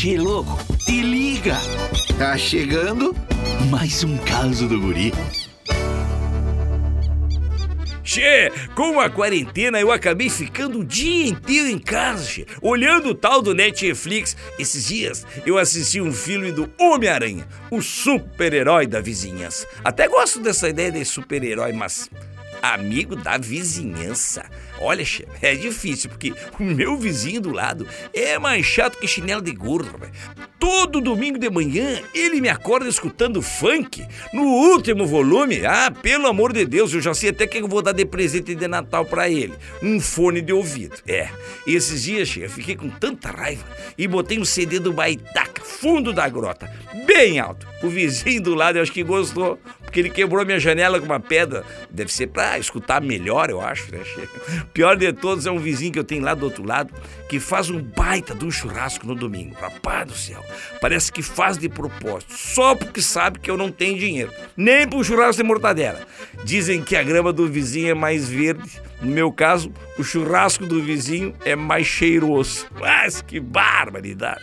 Che, louco, te liga! Tá chegando mais um caso do guri. Che, com a quarentena eu acabei ficando o dia inteiro em casa, che, olhando o tal do Netflix. Esses dias eu assisti um filme do Homem-Aranha, o super-herói da vizinhança. Até gosto dessa ideia de super-herói, mas amigo da vizinhança. Olha, é difícil, porque o meu vizinho do lado é mais chato que chinelo de velho. Todo domingo de manhã ele me acorda escutando funk no último volume. Ah, pelo amor de Deus, eu já sei até que eu vou dar de presente de Natal para ele. Um fone de ouvido. É, esses dias, che, eu fiquei com tanta raiva e botei um CD do Baitaca, fundo da grota, bem alto. O vizinho do lado eu acho que gostou, porque ele quebrou minha janela com uma pedra. Deve ser pra escutar melhor, eu acho, né? Pior de todos é um vizinho que eu tenho lá do outro lado que faz um baita de um churrasco no domingo. Rapaz do céu, parece que faz de propósito, só porque sabe que eu não tenho dinheiro, nem pro churrasco de mortadela. Dizem que a grama do vizinho é mais verde. No meu caso, o churrasco do vizinho é mais cheiroso. Mas que barbaridade!